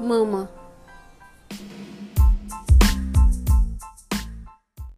梦梦